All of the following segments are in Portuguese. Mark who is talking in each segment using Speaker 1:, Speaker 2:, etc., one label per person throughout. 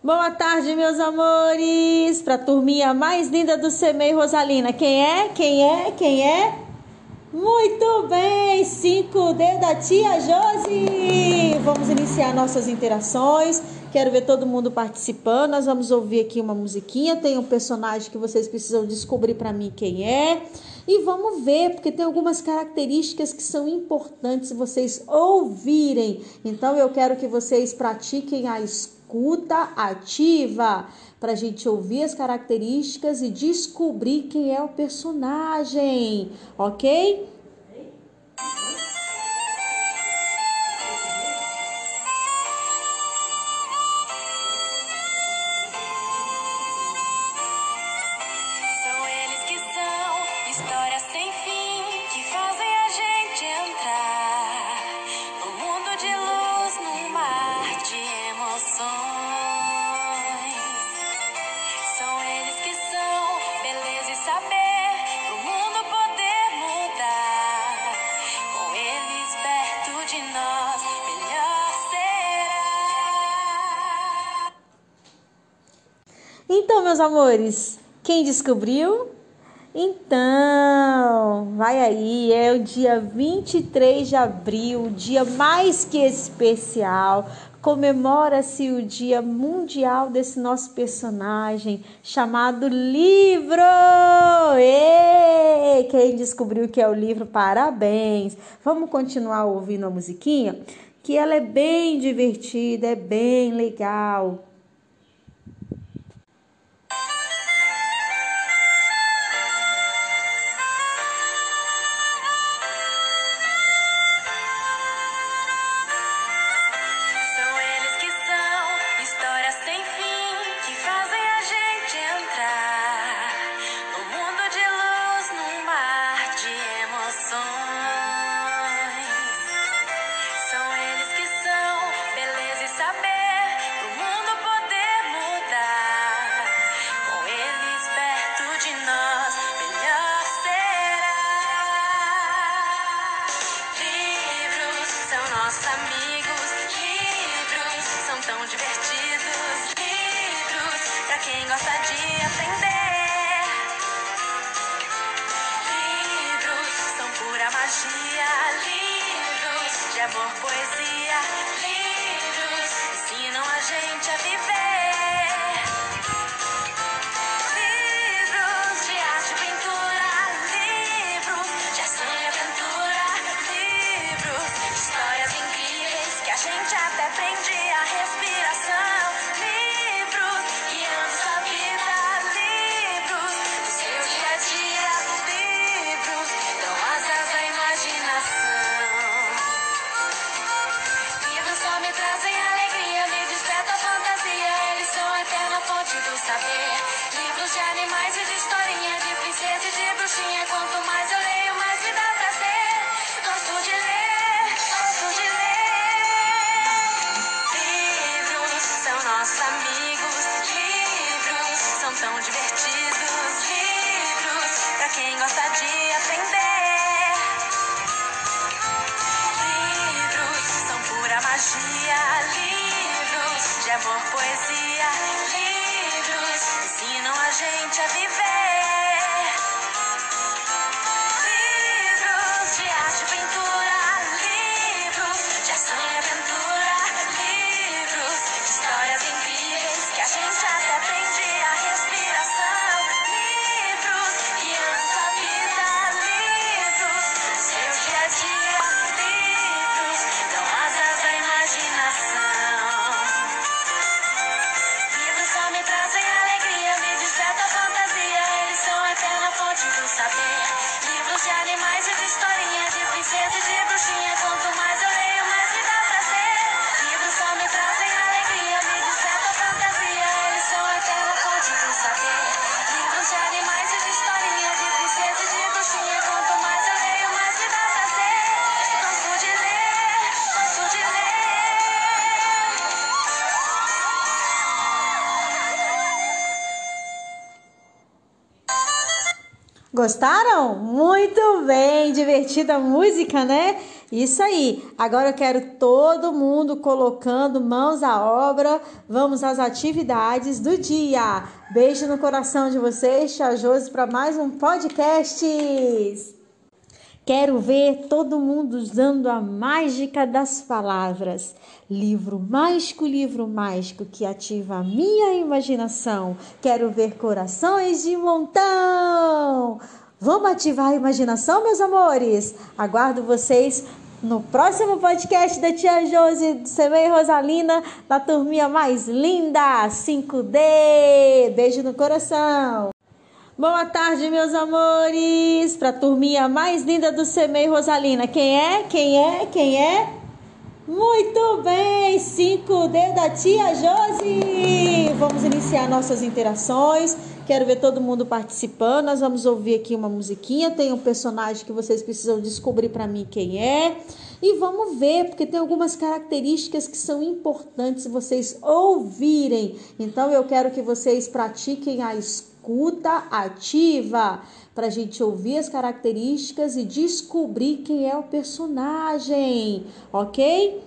Speaker 1: Boa tarde, meus amores, para a turminha mais linda do CEMEI Rosalina. Quem é? Quem é? Quem é? Muito bem, 5D da tia Josi. Vamos iniciar nossas interações. Quero ver todo mundo participando. Nós vamos ouvir aqui uma musiquinha. Tem um personagem que vocês precisam descobrir para mim quem é. E vamos ver, porque tem algumas características que são importantes vocês ouvirem. Então eu quero que vocês pratiquem a escuta escuta ativa para a gente ouvir as características e descobrir quem é o personagem, ok? Meus amores, quem descobriu? Então, vai aí, é o dia 23 de abril, dia mais que especial. Comemora-se o Dia Mundial desse nosso personagem chamado livro. E quem descobriu que é o livro, parabéns. Vamos continuar ouvindo a musiquinha, que ela é bem divertida, é bem legal.
Speaker 2: magia, livros de amor, poesia, livros ensinam a gente a viver. amor, poesia, livros ensinam a gente a viver.
Speaker 1: Gostaram? Muito bem, divertida música, né? Isso aí. Agora eu quero todo mundo colocando mãos à obra. Vamos às atividades do dia. Beijo no coração de vocês, Tia Josi, para mais um podcast. Quero ver todo mundo usando a mágica das palavras. Livro mágico, livro mágico que ativa a minha imaginação. Quero ver corações de montão. Vamos ativar a imaginação, meus amores? Aguardo vocês no próximo podcast da Tia Josi, do Semeia Rosalina, da turminha mais linda, 5D. Beijo no coração. Boa tarde, meus amores, para a turminha mais linda do Semeia Rosalina. Quem é? Quem é? Quem é? Muito bem, 5D da Tia Josi. Vamos iniciar nossas interações. Quero ver todo mundo participando. Nós vamos ouvir aqui uma musiquinha. Tem um personagem que vocês precisam descobrir para mim quem é. E vamos ver, porque tem algumas características que são importantes vocês ouvirem. Então eu quero que vocês pratiquem a escuta ativa para a gente ouvir as características e descobrir quem é o personagem, ok?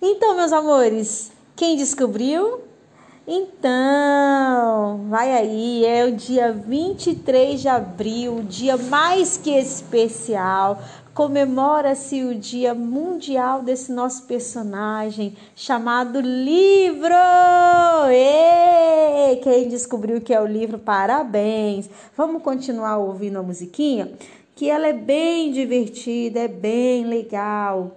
Speaker 1: Então, meus amores, quem descobriu? Então, vai aí, é o dia 23 de abril, dia mais que especial. Comemora-se o Dia Mundial desse nosso personagem chamado livro. E quem descobriu que é o livro, parabéns. Vamos continuar ouvindo a musiquinha, que ela é bem divertida, é bem legal.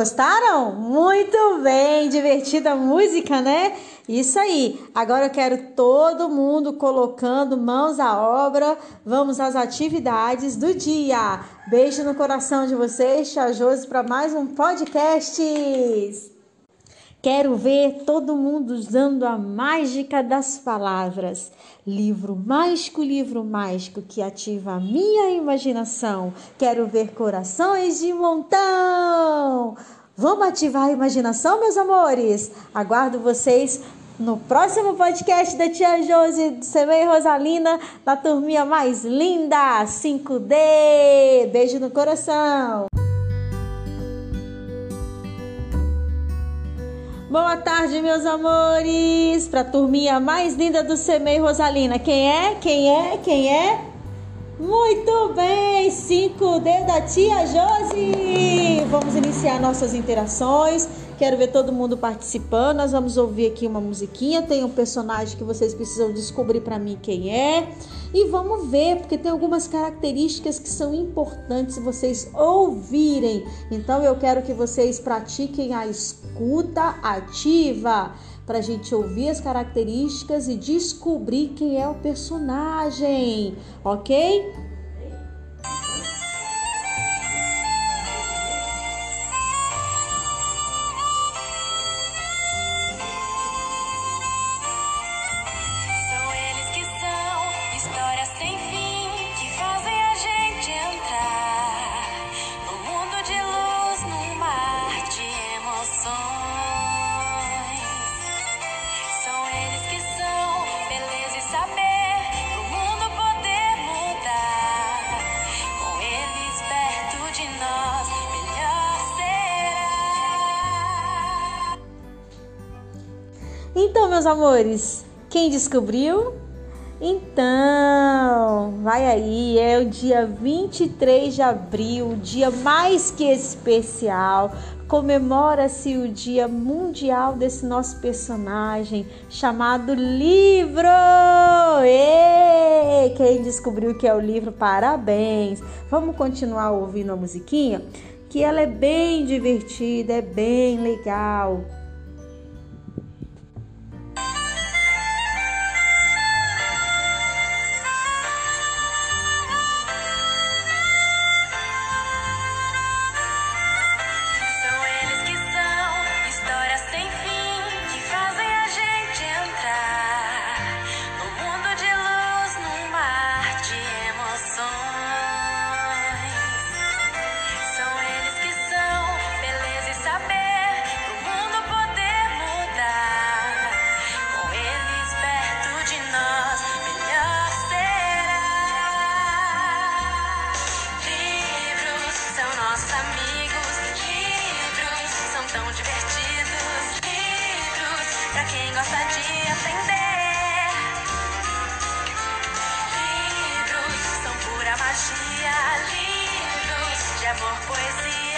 Speaker 1: Gostaram? Muito bem, divertida música, né? Isso aí. Agora eu quero todo mundo colocando mãos à obra. Vamos às atividades do dia. Beijo no coração de vocês, Tia Josi, para mais um podcast. Quero ver todo mundo usando a mágica das palavras. Livro mágico, livro mágico que ativa a minha imaginação. Quero ver corações de montão. Vamos ativar a imaginação, meus amores? Aguardo vocês no próximo podcast da Tia Josi, Semei Rosalina, da turminha mais linda, 5D. Beijo no coração. Boa tarde, meus amores! Para a turminha mais linda do Semei Rosalina. Quem é? Quem é? Quem é? Muito bem! 5D da tia Josi! Vamos iniciar nossas interações. Quero ver todo mundo participando. Nós vamos ouvir aqui uma musiquinha. Tem um personagem que vocês precisam descobrir para mim quem é. E vamos ver, porque tem algumas características que são importantes vocês ouvirem. Então eu quero que vocês pratiquem a escuta ativa para a gente ouvir as características e descobrir quem é o personagem, ok? Meus amores, quem descobriu? Então, vai aí, é o dia 23 de abril, dia mais que especial. Comemora-se o Dia Mundial desse nosso personagem chamado livro. E quem descobriu que é o livro, parabéns. Vamos continuar ouvindo a musiquinha, que ela é bem divertida, é bem legal.
Speaker 2: São divertidos, livros, pra quem gosta de aprender. Livros são pura magia, livros de amor, poesia.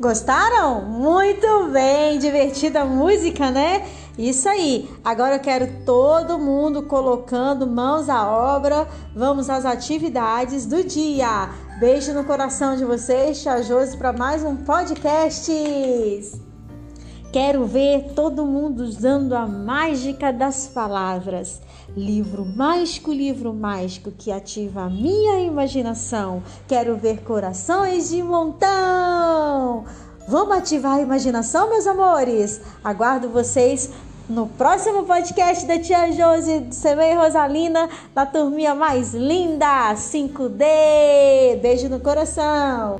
Speaker 1: Gostaram? Muito bem, divertida música, né? Isso aí. Agora eu quero todo mundo colocando mãos à obra. Vamos às atividades do dia. Beijo no coração de vocês, Tia Josi, para mais um podcast. Quero ver todo mundo usando a mágica das palavras. Livro mágico, livro mágico que ativa a minha imaginação. Quero ver corações de montão. Vamos ativar a imaginação, meus amores? Aguardo vocês no próximo podcast da Tia Josi, Semeia Rosalina, da turminha mais linda, 5D. Beijo no coração.